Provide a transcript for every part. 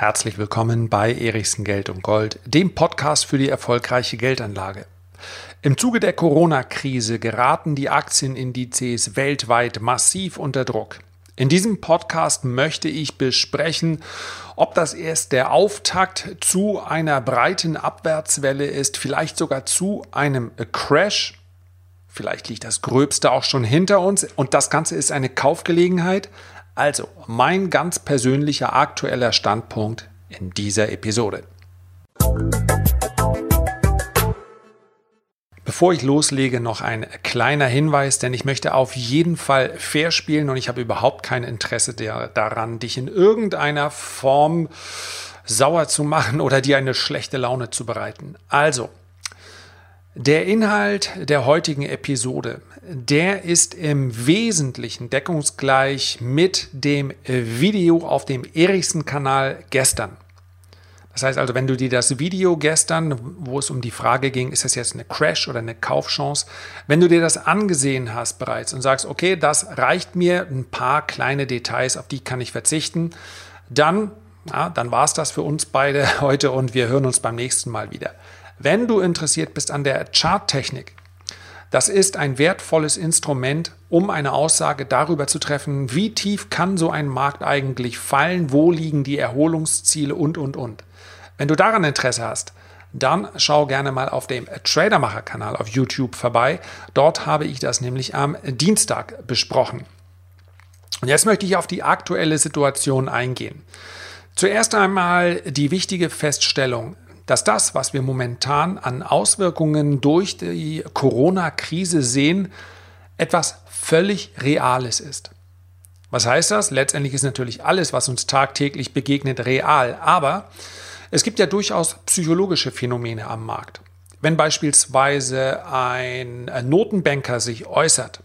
Herzlich willkommen bei Erichsen Geld und Gold, dem Podcast für die erfolgreiche Geldanlage. Im Zuge der Corona-Krise geraten die Aktienindizes weltweit massiv unter Druck. In diesem Podcast möchte ich besprechen, ob das erst der Auftakt zu einer breiten Abwärtswelle ist, vielleicht sogar zu einem Crash. Vielleicht liegt das Gröbste auch schon hinter uns und das Ganze ist eine Kaufgelegenheit. Also mein ganz persönlicher aktueller Standpunkt in dieser Episode. Bevor ich loslege, noch ein kleiner Hinweis, denn ich möchte auf jeden Fall fair spielen und ich habe überhaupt kein Interesse daran, dich in irgendeiner Form sauer zu machen oder dir eine schlechte Laune zu bereiten. Also, der Inhalt der heutigen Episode, der ist im Wesentlichen deckungsgleich mit dem Video auf dem Erichsen-Kanal gestern. Das heißt also, wenn du dir das Video gestern, wo es um die Frage ging, ist das jetzt eine Crash oder eine Kaufchance, wenn du dir das angesehen hast bereits und sagst, okay, das reicht mir, ein paar kleine Details, auf die kann ich verzichten, dann, ja, dann war es das für uns beide heute und wir hören uns beim nächsten Mal wieder. Wenn du interessiert bist an der Charttechnik, das ist ein wertvolles Instrument, um eine Aussage darüber zu treffen, wie tief kann so ein Markt eigentlich fallen, wo liegen die Erholungsziele und, und, und. Wenn du daran Interesse hast, dann schau gerne mal auf dem Tradermacher-Kanal auf YouTube vorbei. Dort habe ich das nämlich am Dienstag besprochen. Und jetzt möchte ich auf die aktuelle Situation eingehen. Zuerst einmal die wichtige Feststellung, dass das, was wir momentan an Auswirkungen durch die Corona-Krise sehen, etwas völlig Reales ist. Was heißt das? Letztendlich ist natürlich alles, was uns tagtäglich begegnet, real. Aber es gibt ja durchaus psychologische Phänomene am Markt. Wenn beispielsweise ein Notenbanker sich äußert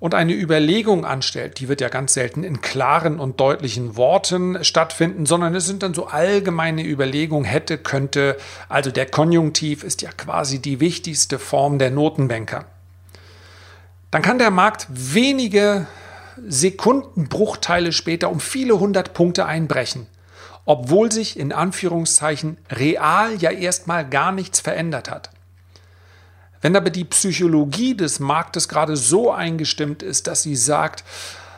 und eine Überlegung anstellt, die wird ja ganz selten in klaren und deutlichen Worten stattfinden, sondern es sind dann so allgemeine Überlegungen, hätte, könnte. Also der Konjunktiv ist ja quasi die wichtigste Form der Notenbanker. Dann kann der Markt wenige Sekundenbruchteile später um viele hundert Punkte einbrechen, obwohl sich in Anführungszeichen real ja erstmal gar nichts verändert hat. Wenn aber die Psychologie des Marktes gerade so eingestimmt ist, dass sie sagt,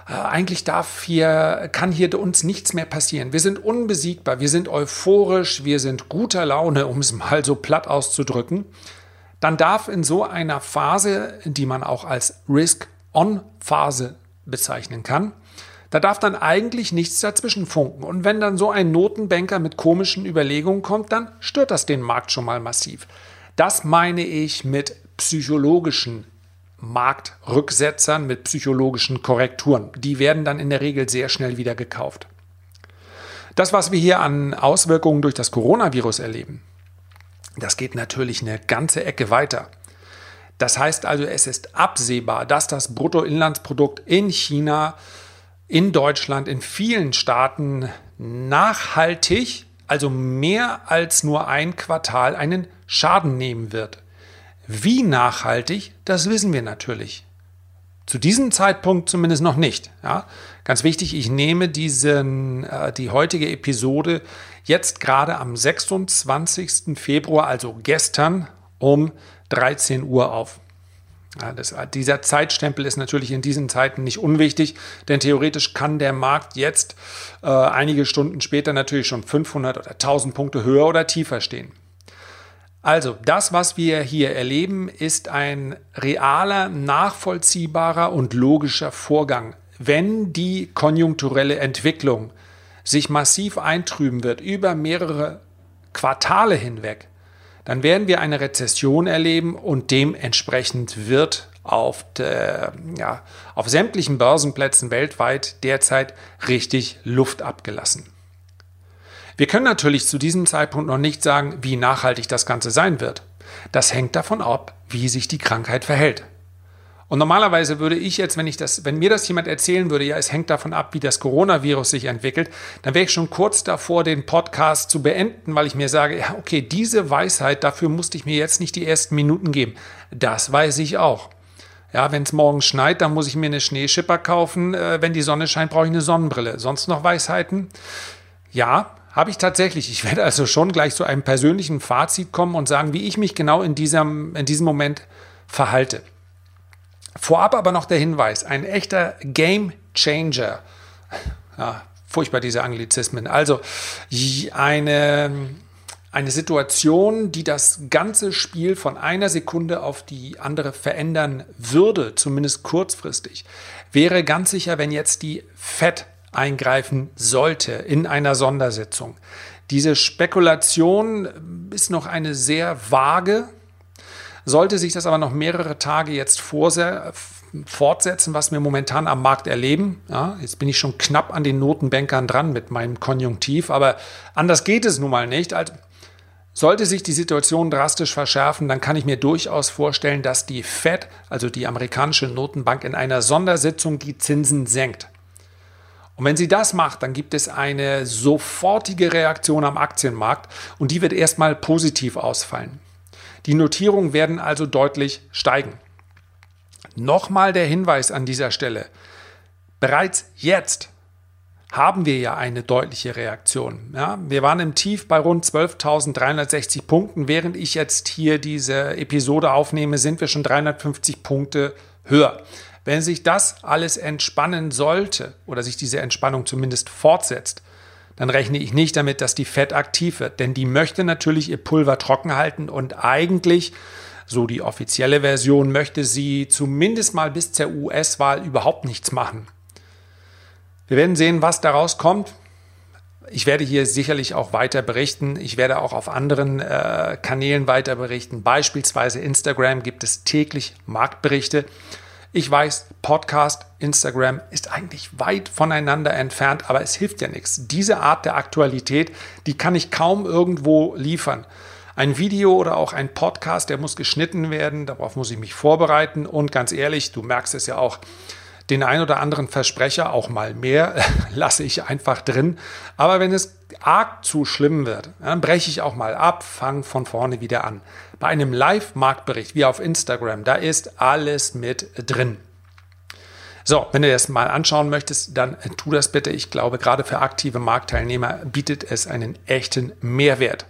äh, eigentlich darf hier, kann hier uns nichts mehr passieren. Wir sind unbesiegbar, wir sind euphorisch, wir sind guter Laune, um es mal so platt auszudrücken. Dann darf in so einer Phase, die man auch als Risk-On-Phase bezeichnen kann, da darf dann eigentlich nichts dazwischen funken. Und wenn dann so ein Notenbanker mit komischen Überlegungen kommt, dann stört das den Markt schon mal massiv. Das meine ich mit psychologischen Marktrücksetzern, mit psychologischen Korrekturen. Die werden dann in der Regel sehr schnell wieder gekauft. Das, was wir hier an Auswirkungen durch das Coronavirus erleben, das geht natürlich eine ganze Ecke weiter. Das heißt also, es ist absehbar, dass das Bruttoinlandsprodukt in China, in Deutschland, in vielen Staaten nachhaltig, also mehr als nur ein Quartal, einen Schaden nehmen wird. Wie nachhaltig, das wissen wir natürlich. Zu diesem Zeitpunkt zumindest noch nicht. Ja? Ganz wichtig, ich nehme diesen, äh, die heutige Episode jetzt gerade am 26. Februar, also gestern um 13 Uhr auf. Ja, das, dieser Zeitstempel ist natürlich in diesen Zeiten nicht unwichtig, denn theoretisch kann der Markt jetzt äh, einige Stunden später natürlich schon 500 oder 1000 Punkte höher oder tiefer stehen. Also, das, was wir hier erleben, ist ein realer, nachvollziehbarer und logischer Vorgang. Wenn die konjunkturelle Entwicklung sich massiv eintrüben wird über mehrere Quartale hinweg, dann werden wir eine Rezession erleben und dementsprechend wird auf, der, ja, auf sämtlichen Börsenplätzen weltweit derzeit richtig Luft abgelassen. Wir können natürlich zu diesem Zeitpunkt noch nicht sagen, wie nachhaltig das Ganze sein wird. Das hängt davon ab, wie sich die Krankheit verhält. Und normalerweise würde ich jetzt, wenn ich das, wenn mir das jemand erzählen würde, ja, es hängt davon ab, wie das Coronavirus sich entwickelt, dann wäre ich schon kurz davor, den Podcast zu beenden, weil ich mir sage, ja, okay, diese Weisheit, dafür musste ich mir jetzt nicht die ersten Minuten geben. Das weiß ich auch. Ja, wenn es morgen schneit, dann muss ich mir eine Schneeschipper kaufen. Äh, wenn die Sonne scheint, brauche ich eine Sonnenbrille. Sonst noch Weisheiten? Ja, habe ich tatsächlich. Ich werde also schon gleich zu einem persönlichen Fazit kommen und sagen, wie ich mich genau in diesem, in diesem Moment verhalte. Vorab aber noch der Hinweis, ein echter Game Changer. Ja, furchtbar diese Anglizismen. Also eine, eine Situation, die das ganze Spiel von einer Sekunde auf die andere verändern würde, zumindest kurzfristig, wäre ganz sicher, wenn jetzt die Fed eingreifen sollte in einer Sondersitzung. Diese Spekulation ist noch eine sehr vage. Sollte sich das aber noch mehrere Tage jetzt fortsetzen, was wir momentan am Markt erleben, ja, jetzt bin ich schon knapp an den Notenbankern dran mit meinem Konjunktiv, aber anders geht es nun mal nicht. Also sollte sich die Situation drastisch verschärfen, dann kann ich mir durchaus vorstellen, dass die Fed, also die amerikanische Notenbank, in einer Sondersitzung die Zinsen senkt. Und wenn sie das macht, dann gibt es eine sofortige Reaktion am Aktienmarkt und die wird erstmal positiv ausfallen. Die Notierungen werden also deutlich steigen. Nochmal der Hinweis an dieser Stelle. Bereits jetzt haben wir ja eine deutliche Reaktion. Ja, wir waren im Tief bei rund 12.360 Punkten. Während ich jetzt hier diese Episode aufnehme, sind wir schon 350 Punkte höher. Wenn sich das alles entspannen sollte oder sich diese Entspannung zumindest fortsetzt, dann rechne ich nicht damit, dass die Fed aktiv wird, denn die möchte natürlich ihr Pulver trocken halten und eigentlich, so die offizielle Version, möchte sie zumindest mal bis zur US-Wahl überhaupt nichts machen. Wir werden sehen, was daraus kommt. Ich werde hier sicherlich auch weiter berichten. Ich werde auch auf anderen äh, Kanälen weiter berichten. Beispielsweise Instagram gibt es täglich Marktberichte. Ich weiß, Podcast, Instagram ist eigentlich weit voneinander entfernt, aber es hilft ja nichts. Diese Art der Aktualität, die kann ich kaum irgendwo liefern. Ein Video oder auch ein Podcast, der muss geschnitten werden, darauf muss ich mich vorbereiten und ganz ehrlich, du merkst es ja auch, den ein oder anderen Versprecher, auch mal mehr, lasse ich einfach drin. Aber wenn es arg zu schlimm wird, dann breche ich auch mal ab, fange von vorne wieder an. Bei einem Live-Marktbericht wie auf Instagram, da ist alles mit drin. So, wenn du das mal anschauen möchtest, dann tu das bitte. Ich glaube, gerade für aktive Marktteilnehmer bietet es einen echten Mehrwert.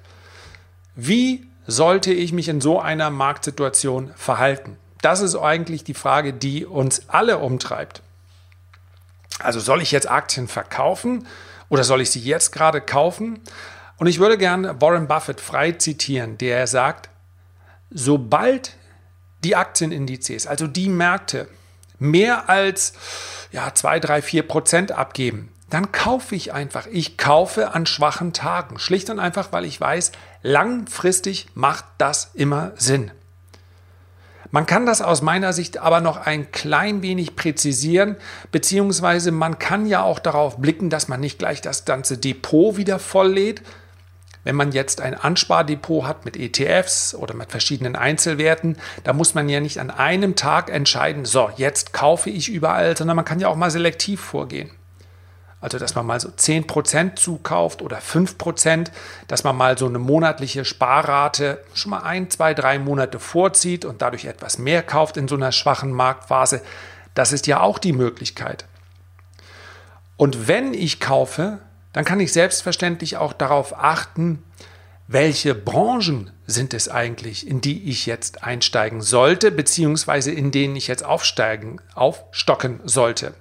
Wie sollte ich mich in so einer Marktsituation verhalten? Das ist eigentlich die Frage, die uns alle umtreibt. Also soll ich jetzt Aktien verkaufen oder soll ich sie jetzt gerade kaufen? Und ich würde gerne Warren Buffett frei zitieren, der sagt, sobald die Aktienindizes, also die Märkte, mehr als ja, 2, 3, 4 Prozent abgeben, dann kaufe ich einfach. Ich kaufe an schwachen Tagen. Schlicht und einfach, weil ich weiß, langfristig macht das immer Sinn. Man kann das aus meiner Sicht aber noch ein klein wenig präzisieren, beziehungsweise man kann ja auch darauf blicken, dass man nicht gleich das ganze Depot wieder volllädt. Wenn man jetzt ein Anspardepot hat mit ETFs oder mit verschiedenen Einzelwerten, da muss man ja nicht an einem Tag entscheiden, so, jetzt kaufe ich überall, sondern man kann ja auch mal selektiv vorgehen. Also, dass man mal so 10% zukauft oder 5%, dass man mal so eine monatliche Sparrate schon mal ein, zwei, drei Monate vorzieht und dadurch etwas mehr kauft in so einer schwachen Marktphase. Das ist ja auch die Möglichkeit. Und wenn ich kaufe, dann kann ich selbstverständlich auch darauf achten, welche Branchen sind es eigentlich, in die ich jetzt einsteigen sollte, beziehungsweise in denen ich jetzt aufsteigen, aufstocken sollte.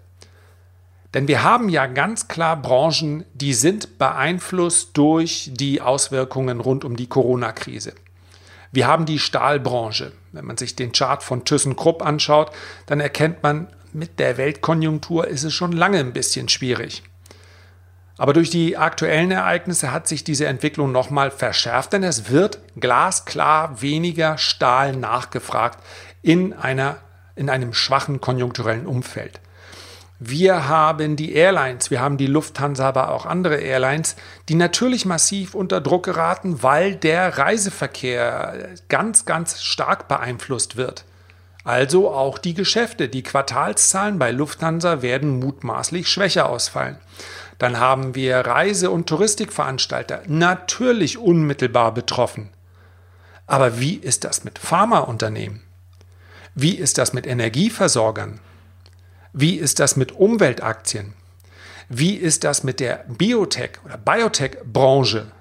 Denn wir haben ja ganz klar Branchen, die sind beeinflusst durch die Auswirkungen rund um die Corona-Krise. Wir haben die Stahlbranche. Wenn man sich den Chart von ThyssenKrupp anschaut, dann erkennt man, mit der Weltkonjunktur ist es schon lange ein bisschen schwierig. Aber durch die aktuellen Ereignisse hat sich diese Entwicklung nochmal verschärft, denn es wird glasklar weniger Stahl nachgefragt in, einer, in einem schwachen konjunkturellen Umfeld. Wir haben die Airlines, wir haben die Lufthansa, aber auch andere Airlines, die natürlich massiv unter Druck geraten, weil der Reiseverkehr ganz, ganz stark beeinflusst wird. Also auch die Geschäfte. Die Quartalszahlen bei Lufthansa werden mutmaßlich schwächer ausfallen. Dann haben wir Reise- und Touristikveranstalter natürlich unmittelbar betroffen. Aber wie ist das mit Pharmaunternehmen? Wie ist das mit Energieversorgern? Wie ist das mit Umweltaktien? Wie ist das mit der Biotech- oder Biotech-Branche?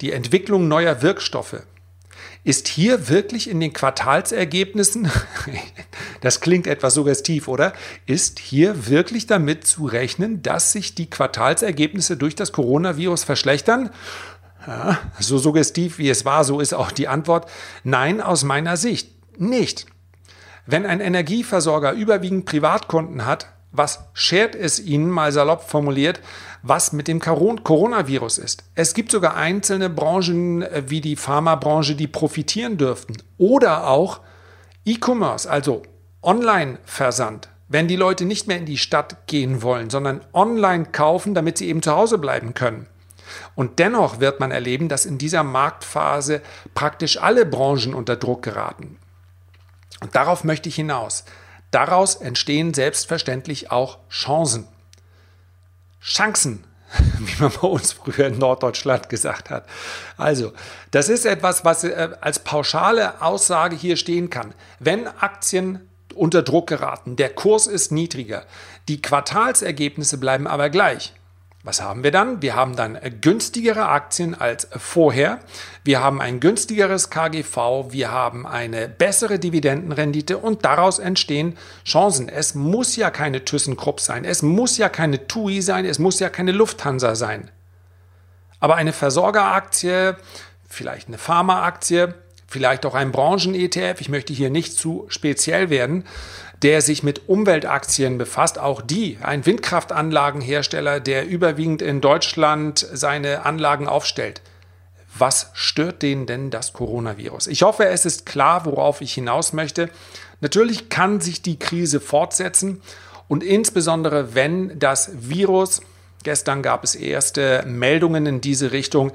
Die Entwicklung neuer Wirkstoffe. Ist hier wirklich in den Quartalsergebnissen, das klingt etwas suggestiv, oder? Ist hier wirklich damit zu rechnen, dass sich die Quartalsergebnisse durch das Coronavirus verschlechtern? Ja, so suggestiv wie es war, so ist auch die Antwort. Nein, aus meiner Sicht nicht. Wenn ein Energieversorger überwiegend Privatkunden hat, was schert es ihnen, mal salopp formuliert, was mit dem Coronavirus ist? Es gibt sogar einzelne Branchen äh, wie die Pharmabranche, die profitieren dürften. Oder auch E-Commerce, also Online-Versand. Wenn die Leute nicht mehr in die Stadt gehen wollen, sondern online kaufen, damit sie eben zu Hause bleiben können. Und dennoch wird man erleben, dass in dieser Marktphase praktisch alle Branchen unter Druck geraten. Und darauf möchte ich hinaus. Daraus entstehen selbstverständlich auch Chancen. Chancen, wie man bei uns früher in Norddeutschland gesagt hat. Also, das ist etwas, was äh, als pauschale Aussage hier stehen kann. Wenn Aktien unter Druck geraten, der Kurs ist niedriger, die Quartalsergebnisse bleiben aber gleich, was haben wir dann? Wir haben dann günstigere Aktien als vorher. Wir haben ein günstigeres KGV. Wir haben eine bessere Dividendenrendite und daraus entstehen Chancen. Es muss ja keine ThyssenKrupp sein. Es muss ja keine TUI sein. Es muss ja keine Lufthansa sein. Aber eine Versorgeraktie, vielleicht eine Pharmaaktie, vielleicht auch ein Branchen-ETF, ich möchte hier nicht zu speziell werden, der sich mit Umweltaktien befasst. Auch die, ein Windkraftanlagenhersteller, der überwiegend in Deutschland seine Anlagen aufstellt. Was stört denen denn das Coronavirus? Ich hoffe, es ist klar, worauf ich hinaus möchte. Natürlich kann sich die Krise fortsetzen und insbesondere wenn das Virus, gestern gab es erste Meldungen in diese Richtung,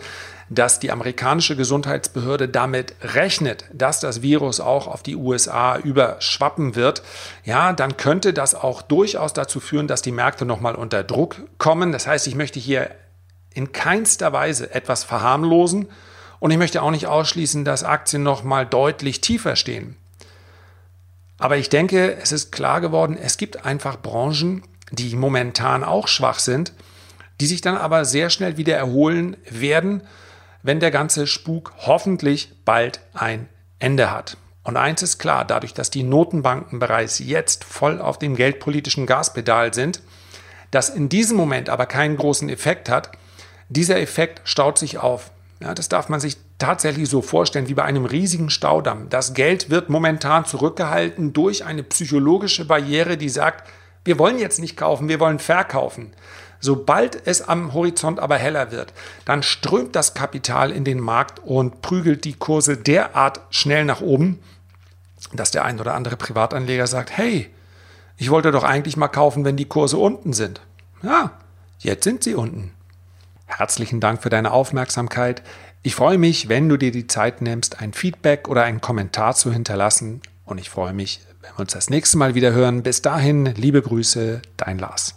dass die amerikanische Gesundheitsbehörde damit rechnet, dass das Virus auch auf die USA überschwappen wird, ja, dann könnte das auch durchaus dazu führen, dass die Märkte nochmal unter Druck kommen. Das heißt, ich möchte hier in keinster Weise etwas verharmlosen und ich möchte auch nicht ausschließen, dass Aktien nochmal deutlich tiefer stehen. Aber ich denke, es ist klar geworden, es gibt einfach Branchen, die momentan auch schwach sind, die sich dann aber sehr schnell wieder erholen werden wenn der ganze Spuk hoffentlich bald ein Ende hat. Und eins ist klar, dadurch, dass die Notenbanken bereits jetzt voll auf dem geldpolitischen Gaspedal sind, das in diesem Moment aber keinen großen Effekt hat, dieser Effekt staut sich auf. Ja, das darf man sich tatsächlich so vorstellen wie bei einem riesigen Staudamm. Das Geld wird momentan zurückgehalten durch eine psychologische Barriere, die sagt, wir wollen jetzt nicht kaufen, wir wollen verkaufen. Sobald es am Horizont aber heller wird, dann strömt das Kapital in den Markt und prügelt die Kurse derart schnell nach oben, dass der ein oder andere Privatanleger sagt, hey, ich wollte doch eigentlich mal kaufen, wenn die Kurse unten sind. Ja, jetzt sind sie unten. Herzlichen Dank für deine Aufmerksamkeit. Ich freue mich, wenn du dir die Zeit nimmst, ein Feedback oder einen Kommentar zu hinterlassen. Und ich freue mich, wenn wir uns das nächste Mal wieder hören. Bis dahin, liebe Grüße, dein Lars.